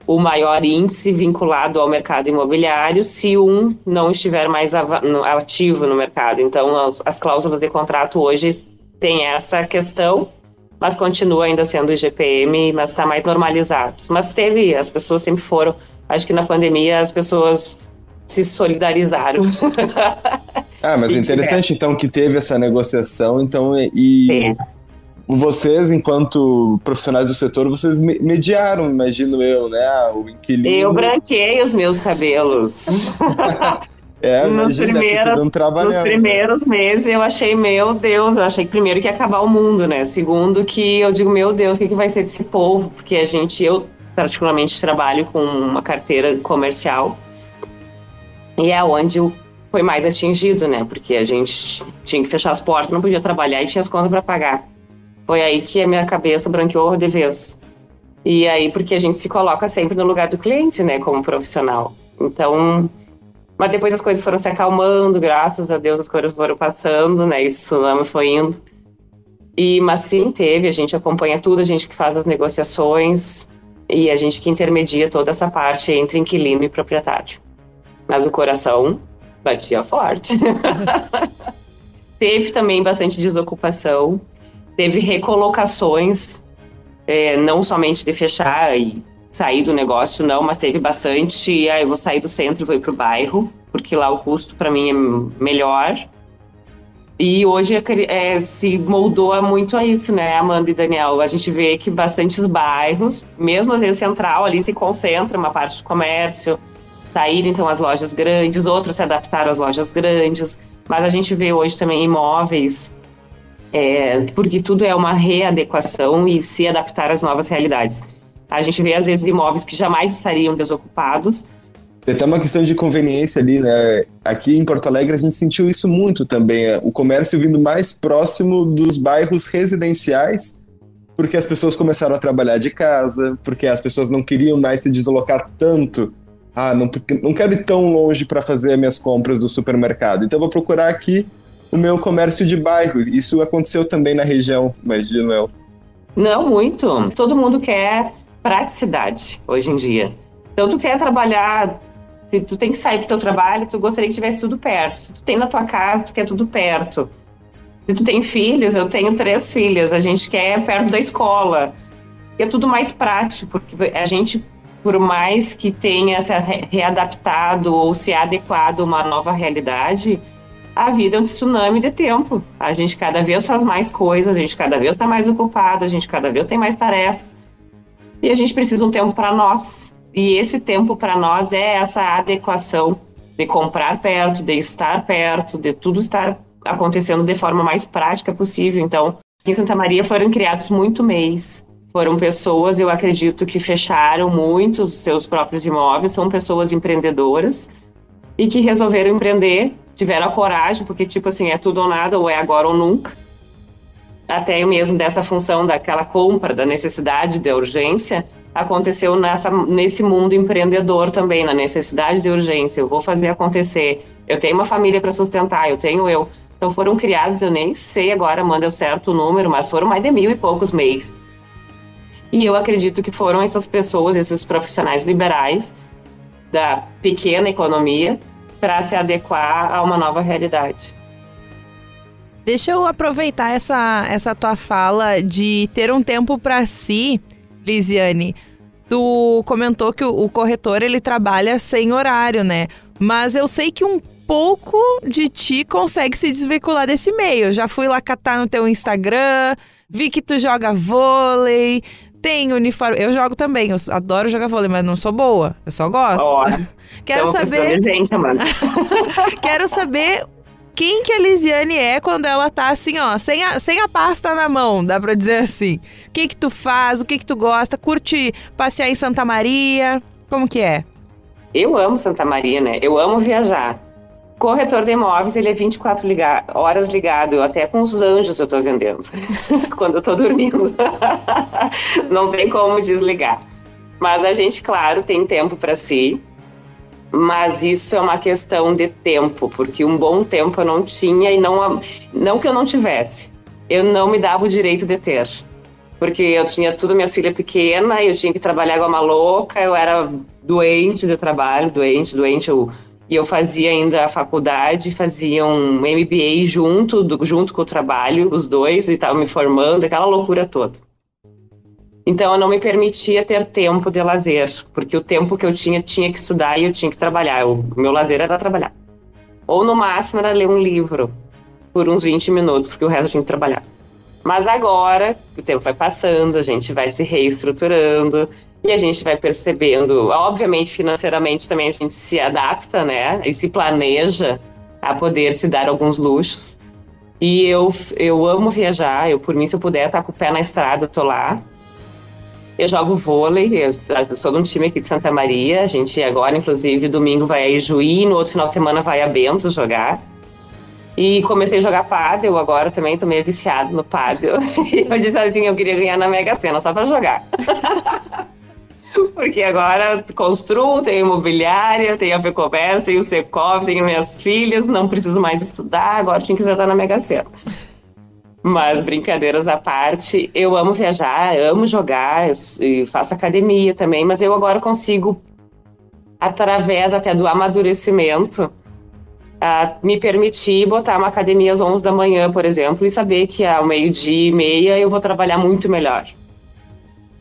o maior índice vinculado ao mercado imobiliário se um não estiver mais ativo no mercado. Então, as, as cláusulas de contrato hoje têm essa questão mas continua ainda sendo IGPM, mas está mais normalizado. Mas teve, as pessoas sempre foram, acho que na pandemia as pessoas se solidarizaram. [LAUGHS] ah, mas é interessante então que teve essa negociação, então e vocês, enquanto profissionais do setor, vocês mediaram, imagino eu, né? O inquilino. Eu branqueei os meus cabelos. [LAUGHS] É, nos, primeiros, nos né? primeiros meses eu achei, meu Deus, eu achei que primeiro que ia acabar o mundo, né? Segundo que eu digo, meu Deus, o que, que vai ser desse povo? Porque a gente, eu particularmente trabalho com uma carteira comercial e é onde foi mais atingido, né? Porque a gente tinha que fechar as portas, não podia trabalhar e tinha as contas para pagar. Foi aí que a minha cabeça branqueou de vez. E aí, porque a gente se coloca sempre no lugar do cliente, né, como profissional. Então, mas depois as coisas foram se acalmando, graças a Deus as coisas foram passando, né, e o tsunami foi indo. E, mas sim, teve, a gente acompanha tudo, a gente que faz as negociações e a gente que intermedia toda essa parte entre inquilino e proprietário. Mas o coração batia forte. [LAUGHS] teve também bastante desocupação, teve recolocações, é, não somente de fechar e sair do negócio, não, mas teve bastante. Ah, eu vou sair do centro e vou ir para o bairro, porque lá o custo para mim é melhor. E hoje é, é, se moldou muito a isso, né, Amanda e Daniel? A gente vê que bastantes bairros, mesmo às vezes central, ali se concentra uma parte do comércio, saíram então as lojas grandes, outros se adaptaram às lojas grandes, mas a gente vê hoje também imóveis, é, porque tudo é uma readequação e se adaptar às novas realidades. A gente vê, às vezes, imóveis que jamais estariam desocupados. Tem até uma questão de conveniência ali, né? Aqui em Porto Alegre a gente sentiu isso muito também. É, o comércio vindo mais próximo dos bairros residenciais, porque as pessoas começaram a trabalhar de casa, porque as pessoas não queriam mais se deslocar tanto. Ah, não, não quero ir tão longe para fazer as minhas compras do supermercado. Então vou procurar aqui o meu comércio de bairro. Isso aconteceu também na região, imagino eu. Não, muito. Todo mundo quer praticidade hoje em dia. Então, tu quer trabalhar, se tu tem que sair pro teu trabalho, tu gostaria que tivesse tudo perto. Se tu tem na tua casa, tu quer tudo perto. Se tu tem filhos, eu tenho três filhas, a gente quer perto da escola. É tudo mais prático, porque a gente, por mais que tenha se readaptado ou se adequado a uma nova realidade, a vida é um tsunami de tempo. A gente cada vez faz mais coisas, a gente cada vez está mais ocupado, a gente cada vez tem mais tarefas. E a gente precisa um tempo para nós. E esse tempo para nós é essa adequação de comprar perto, de estar perto, de tudo estar acontecendo de forma mais prática possível. Então, em Santa Maria foram criados muito mês. Foram pessoas, eu acredito, que fecharam muitos seus próprios imóveis, são pessoas empreendedoras e que resolveram empreender, tiveram a coragem, porque, tipo assim, é tudo ou nada, ou é agora ou nunca até mesmo dessa função daquela compra, da necessidade, da urgência, aconteceu nessa, nesse mundo empreendedor também, na necessidade de urgência. Eu vou fazer acontecer. Eu tenho uma família para sustentar, eu tenho eu. Então foram criados, eu nem sei agora, manda o certo número, mas foram mais de mil e poucos mês. E eu acredito que foram essas pessoas, esses profissionais liberais da pequena economia, para se adequar a uma nova realidade. Deixa eu aproveitar essa, essa tua fala de ter um tempo para si, Lisiane. Tu comentou que o, o corretor ele trabalha sem horário, né? Mas eu sei que um pouco de ti consegue se desvincular desse meio. Já fui lá catar no teu Instagram, vi que tu joga vôlei, tem uniforme. Eu jogo também, eu adoro jogar vôlei, mas não sou boa. Eu só gosto. Oh, [LAUGHS] [LAUGHS] Quero saber. Gente, Quero saber quem que a Lisiane é quando ela tá assim, ó, sem a, sem a pasta na mão, dá pra dizer assim. O que que tu faz, o que que tu gosta, curte passear em Santa Maria, como que é? Eu amo Santa Maria, né? Eu amo viajar. Corretor de imóveis, ele é 24 liga horas ligado, eu até com os anjos eu tô vendendo, [LAUGHS] quando eu tô dormindo. [LAUGHS] Não tem como desligar. Mas a gente, claro, tem tempo para si, mas isso é uma questão de tempo, porque um bom tempo eu não tinha e não, não que eu não tivesse, eu não me dava o direito de ter. Porque eu tinha tudo, minha filha pequena, eu tinha que trabalhar igual uma louca, eu era doente de trabalho, doente, doente, eu, e eu fazia ainda a faculdade, fazia um MBA junto, do, junto com o trabalho, os dois, e estava me formando, aquela loucura toda. Então eu não me permitia ter tempo de lazer, porque o tempo que eu tinha tinha que estudar e eu tinha que trabalhar. O meu lazer era trabalhar. Ou no máximo era ler um livro por uns 20 minutos, porque o resto eu tinha que trabalhar. Mas agora, o tempo vai passando, a gente vai se reestruturando e a gente vai percebendo, obviamente financeiramente também a gente se adapta, né? E se planeja a poder se dar alguns luxos. E eu, eu amo viajar, eu por mim se eu puder estar com o pé na estrada, eu tô lá. Eu jogo vôlei, eu, sou de um time aqui de Santa Maria. A gente agora, inclusive, domingo vai a Ijuí, no outro final de semana vai a Bento jogar. E comecei a jogar pádel agora também, tô meio viciado no pádel. [LAUGHS] eu disse assim, eu queria ganhar na Mega Sena só pra jogar. [LAUGHS] Porque agora construo, tenho imobiliária, tenho a FEComércio, tenho o Secov, tenho minhas filhas, não preciso mais estudar, agora tinha que estar na Mega Sena. Mas brincadeiras à parte, eu amo viajar, amo jogar, faço academia também, mas eu agora consigo, através até do amadurecimento, me permitir botar uma academia às 11 da manhã, por exemplo, e saber que ao meio-dia e meia eu vou trabalhar muito melhor.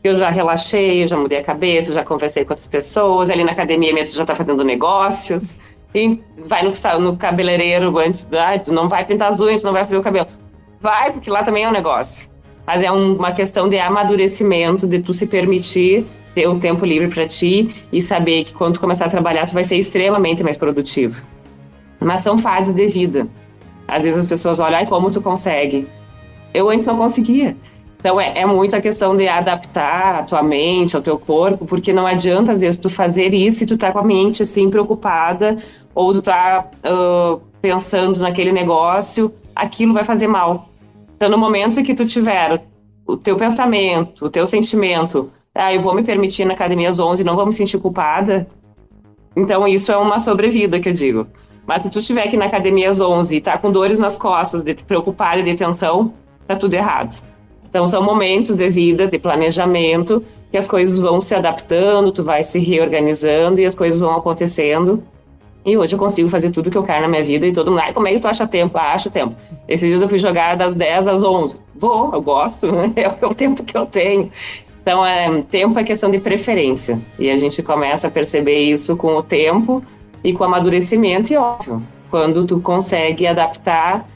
Eu já relaxei, eu já mudei a cabeça, já conversei com outras pessoas, ali na academia mesmo já está fazendo negócios, e vai no, no cabeleireiro antes, ah, não vai pintar as unhas, não vai fazer o cabelo. Vai, porque lá também é um negócio. Mas é um, uma questão de amadurecimento, de tu se permitir ter um tempo livre para ti e saber que quando tu começar a trabalhar, tu vai ser extremamente mais produtivo. Mas são fases de vida. Às vezes as pessoas olham, ai, como tu consegue? Eu antes não conseguia. Então é, é muito a questão de adaptar a tua mente, ao teu corpo, porque não adianta às vezes tu fazer isso e tu tá com a mente assim preocupada ou tu tá uh, pensando naquele negócio, aquilo vai fazer mal. Então no momento que tu tiver o, teu pensamento, o teu sentimento, ah, eu vou me permitir na academia às 11, não vou me sentir culpada. Então isso é uma sobrevida que eu digo. Mas se tu estiver aqui na academia às 11 e tá com dores nas costas, de preocupada de tensão, tá tudo errado. Então são momentos de vida, de planejamento, que as coisas vão se adaptando, tu vai se reorganizando e as coisas vão acontecendo. E hoje eu consigo fazer tudo que eu quero na minha vida e todo mundo, ai, como é que tu acha tempo? Ah, acho tempo. Esses dias eu fui jogar das 10 às 11. Vou, eu gosto, né? [LAUGHS] é o tempo que eu tenho. Então, é, tempo é questão de preferência. E a gente começa a perceber isso com o tempo e com amadurecimento, e óbvio, quando tu consegue adaptar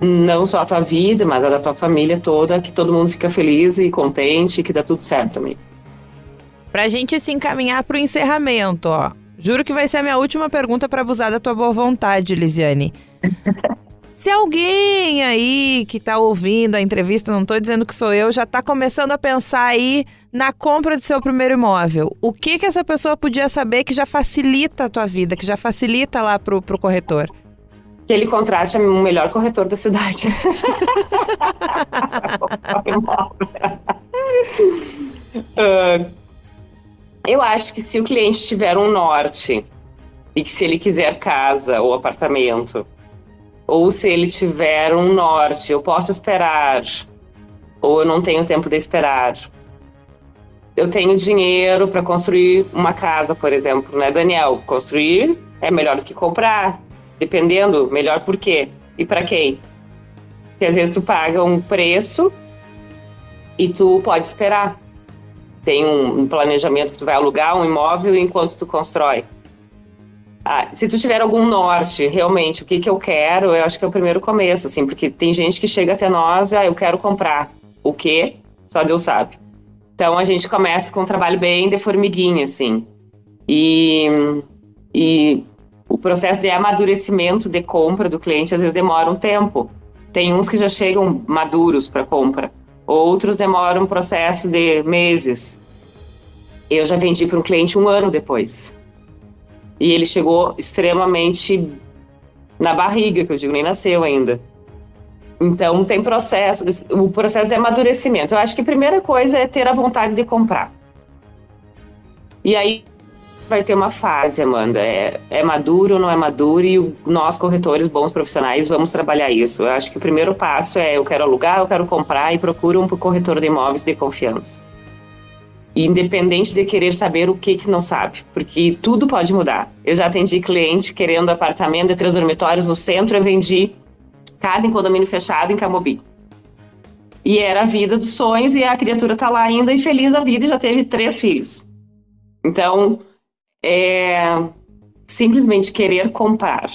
não só a tua vida, mas a da tua família toda, que todo mundo fica feliz e contente, que dá tudo certo também. Pra gente se encaminhar pro encerramento, ó. Juro que vai ser a minha última pergunta para abusar da tua boa vontade, Lisiane. [LAUGHS] Se alguém aí que tá ouvindo a entrevista, não tô dizendo que sou eu, já tá começando a pensar aí na compra do seu primeiro imóvel, o que que essa pessoa podia saber que já facilita a tua vida, que já facilita lá pro, pro corretor? Que ele contrate o melhor corretor da cidade. [LAUGHS] [LAUGHS] uh, eu acho que se o cliente tiver um norte e que se ele quiser casa ou apartamento, ou se ele tiver um norte, eu posso esperar, ou eu não tenho tempo de esperar. Eu tenho dinheiro para construir uma casa, por exemplo, né, Daniel? Construir é melhor do que comprar, dependendo, melhor por quê e para quem. Porque às vezes tu paga um preço e tu pode esperar. Tem um planejamento que tu vai alugar um imóvel enquanto tu constrói. Ah, se tu tiver algum norte, realmente, o que, que eu quero, eu acho que é o primeiro começo, assim, porque tem gente que chega até nós, ah, eu quero comprar. O quê? Só Deus sabe. Então a gente começa com um trabalho bem de formiguinha, assim. E, e o processo de amadurecimento de compra do cliente às vezes demora um tempo. Tem uns que já chegam maduros para compra, outros demoram um processo de meses. Eu já vendi para um cliente um ano depois. E ele chegou extremamente na barriga, que eu digo, nem nasceu ainda. Então, tem processo, o processo é amadurecimento. Eu acho que a primeira coisa é ter a vontade de comprar. E aí vai ter uma fase, Amanda. É, é maduro ou não é maduro? E nós, corretores, bons profissionais, vamos trabalhar isso. Eu acho que o primeiro passo é eu quero alugar, eu quero comprar e procura um corretor de imóveis de confiança independente de querer saber o que que não sabe, porque tudo pode mudar. Eu já atendi cliente querendo apartamento de três dormitórios no centro, eu vendi casa em condomínio fechado em Camobi. E era a vida dos sonhos e a criatura tá lá ainda e feliz a vida e já teve três filhos. Então, é simplesmente querer comprar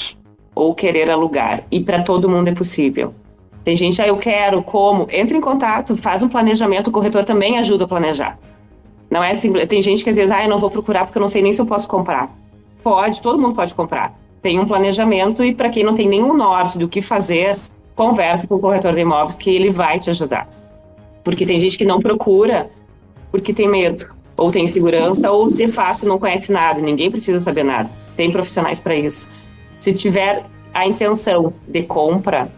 ou querer alugar e para todo mundo é possível. Tem gente, ah, eu quero, como? Entre em contato, faz um planejamento, o corretor também ajuda a planejar. Não é simples. Tem gente que às vezes, ah, eu não vou procurar porque eu não sei nem se eu posso comprar. Pode, todo mundo pode comprar. Tem um planejamento e para quem não tem nenhum norte do que fazer, converse com o corretor de imóveis que ele vai te ajudar. Porque tem gente que não procura porque tem medo, ou tem insegurança, ou de fato não conhece nada, ninguém precisa saber nada. Tem profissionais para isso. Se tiver a intenção de compra,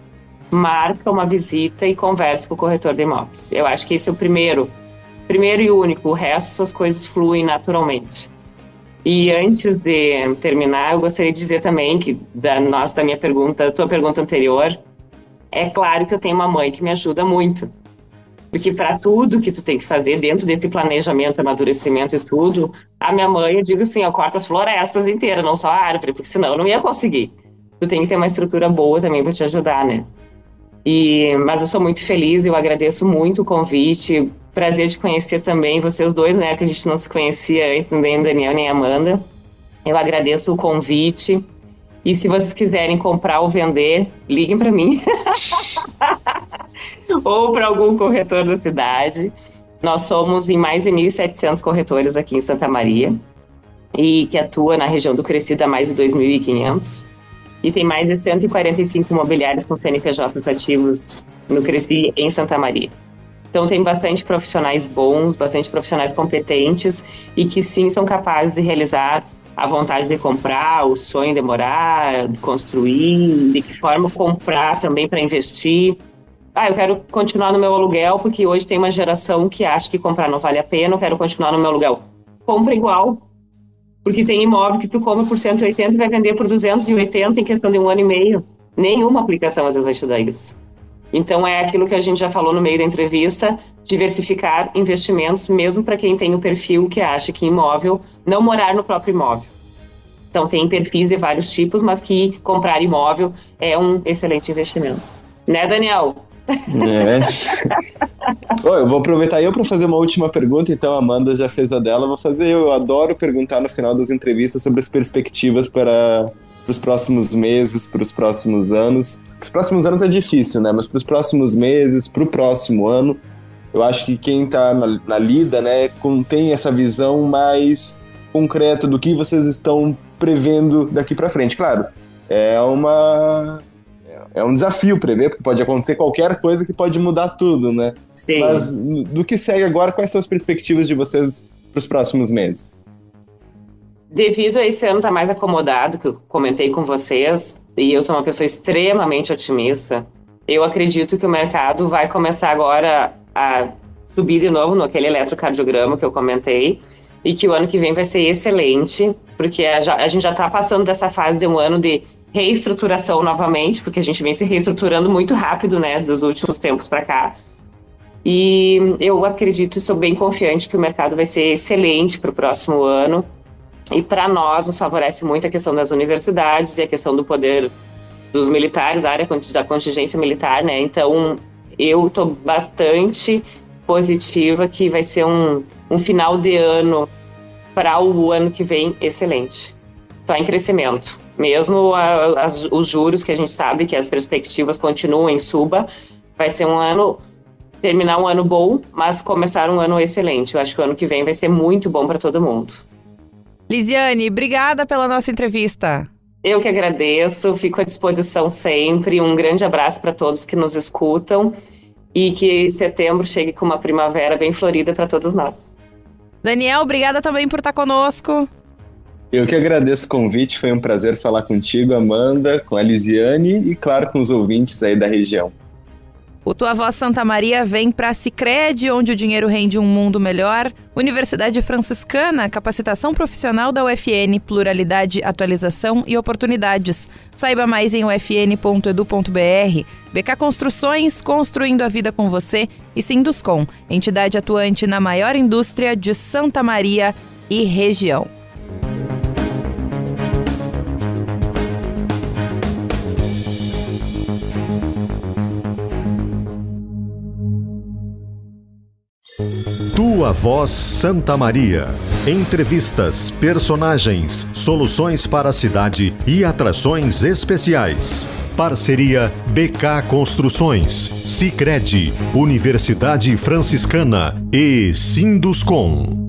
marca uma visita e conversa com o corretor de imóveis. Eu acho que esse é o primeiro, primeiro e único. O resto, as coisas fluem naturalmente. E antes de terminar, eu gostaria de dizer também que da nossa da minha pergunta, da tua pergunta anterior, é claro que eu tenho uma mãe que me ajuda muito. Porque para tudo que tu tem que fazer dentro desse planejamento, amadurecimento e tudo, a minha mãe, eu digo assim, eu corto as florestas inteiras, não só a árvore, porque senão eu não ia conseguir. Tu tem que ter uma estrutura boa também para te ajudar, né? E, mas eu sou muito feliz, eu agradeço muito o convite. Prazer de conhecer também vocês dois, né? Que a gente não se conhecia antes, nem Daniel nem Amanda. Eu agradeço o convite. E se vocês quiserem comprar ou vender, liguem para mim. [LAUGHS] [LAUGHS] ou para algum corretor da cidade. Nós somos em mais de 1.700 corretores aqui em Santa Maria e que atua na região do Crescida há mais de 2.500. E tem mais de 145 imobiliários com CNPJ ativos no Cresci em Santa Maria. Então tem bastante profissionais bons, bastante profissionais competentes e que sim são capazes de realizar a vontade de comprar, o sonho de morar, de construir, de que forma comprar também para investir. Ah, eu quero continuar no meu aluguel porque hoje tem uma geração que acha que comprar não vale a pena, eu quero continuar no meu aluguel. Compra igual. Porque tem imóvel que tu compra por 180 e vai vender por 280 em questão de um ano e meio. Nenhuma aplicação às vezes vai te dar isso. Então é aquilo que a gente já falou no meio da entrevista, diversificar investimentos, mesmo para quem tem o perfil que acha que imóvel, não morar no próprio imóvel. Então tem perfis de vários tipos, mas que comprar imóvel é um excelente investimento. Né, Daniel? É. eu vou aproveitar eu para fazer uma última pergunta, então a Amanda já fez a dela, vou fazer eu. Adoro perguntar no final das entrevistas sobre as perspectivas para os próximos meses, para os próximos anos. Os próximos anos é difícil, né? Mas para os próximos meses, para o próximo ano, eu acho que quem está na, na, lida, né, tem essa visão mais concreta do que vocês estão prevendo daqui para frente. Claro, é uma é um desafio prever, porque pode acontecer qualquer coisa que pode mudar tudo, né? Sim. Mas do que segue agora, quais são as perspectivas de vocês para os próximos meses? Devido a esse ano estar tá mais acomodado, que eu comentei com vocês, e eu sou uma pessoa extremamente otimista, eu acredito que o mercado vai começar agora a subir de novo no aquele eletrocardiograma que eu comentei, e que o ano que vem vai ser excelente, porque a, a gente já está passando dessa fase de um ano de reestruturação novamente, porque a gente vem se reestruturando muito rápido, né, dos últimos tempos para cá. E eu acredito e sou bem confiante que o mercado vai ser excelente para o próximo ano. E para nós, nos favorece muito a questão das universidades e a questão do poder dos militares, a área da contingência militar, né? Então, eu estou bastante positiva que vai ser um, um final de ano para o ano que vem excelente. Só em crescimento. Mesmo a, as, os juros que a gente sabe que as perspectivas continuam em suba, vai ser um ano terminar um ano bom, mas começar um ano excelente. Eu acho que o ano que vem vai ser muito bom para todo mundo. Lisiane, obrigada pela nossa entrevista. Eu que agradeço, fico à disposição sempre. Um grande abraço para todos que nos escutam e que setembro chegue com uma primavera bem florida para todos nós. Daniel, obrigada também por estar conosco. Eu que agradeço o convite, foi um prazer falar contigo, Amanda, com a Lisiane e, claro, com os ouvintes aí da região. O Tua Voz Santa Maria vem para Cicred, onde o dinheiro rende um mundo melhor. Universidade Franciscana, capacitação profissional da UFN, pluralidade, atualização e oportunidades. Saiba mais em ufn.edu.br. BK Construções, construindo a vida com você. E Sinduscom, entidade atuante na maior indústria de Santa Maria e região. Tua Voz Santa Maria. Entrevistas, personagens, soluções para a cidade e atrações especiais. Parceria BK Construções, Sicredi, Universidade Franciscana e Sinduscom.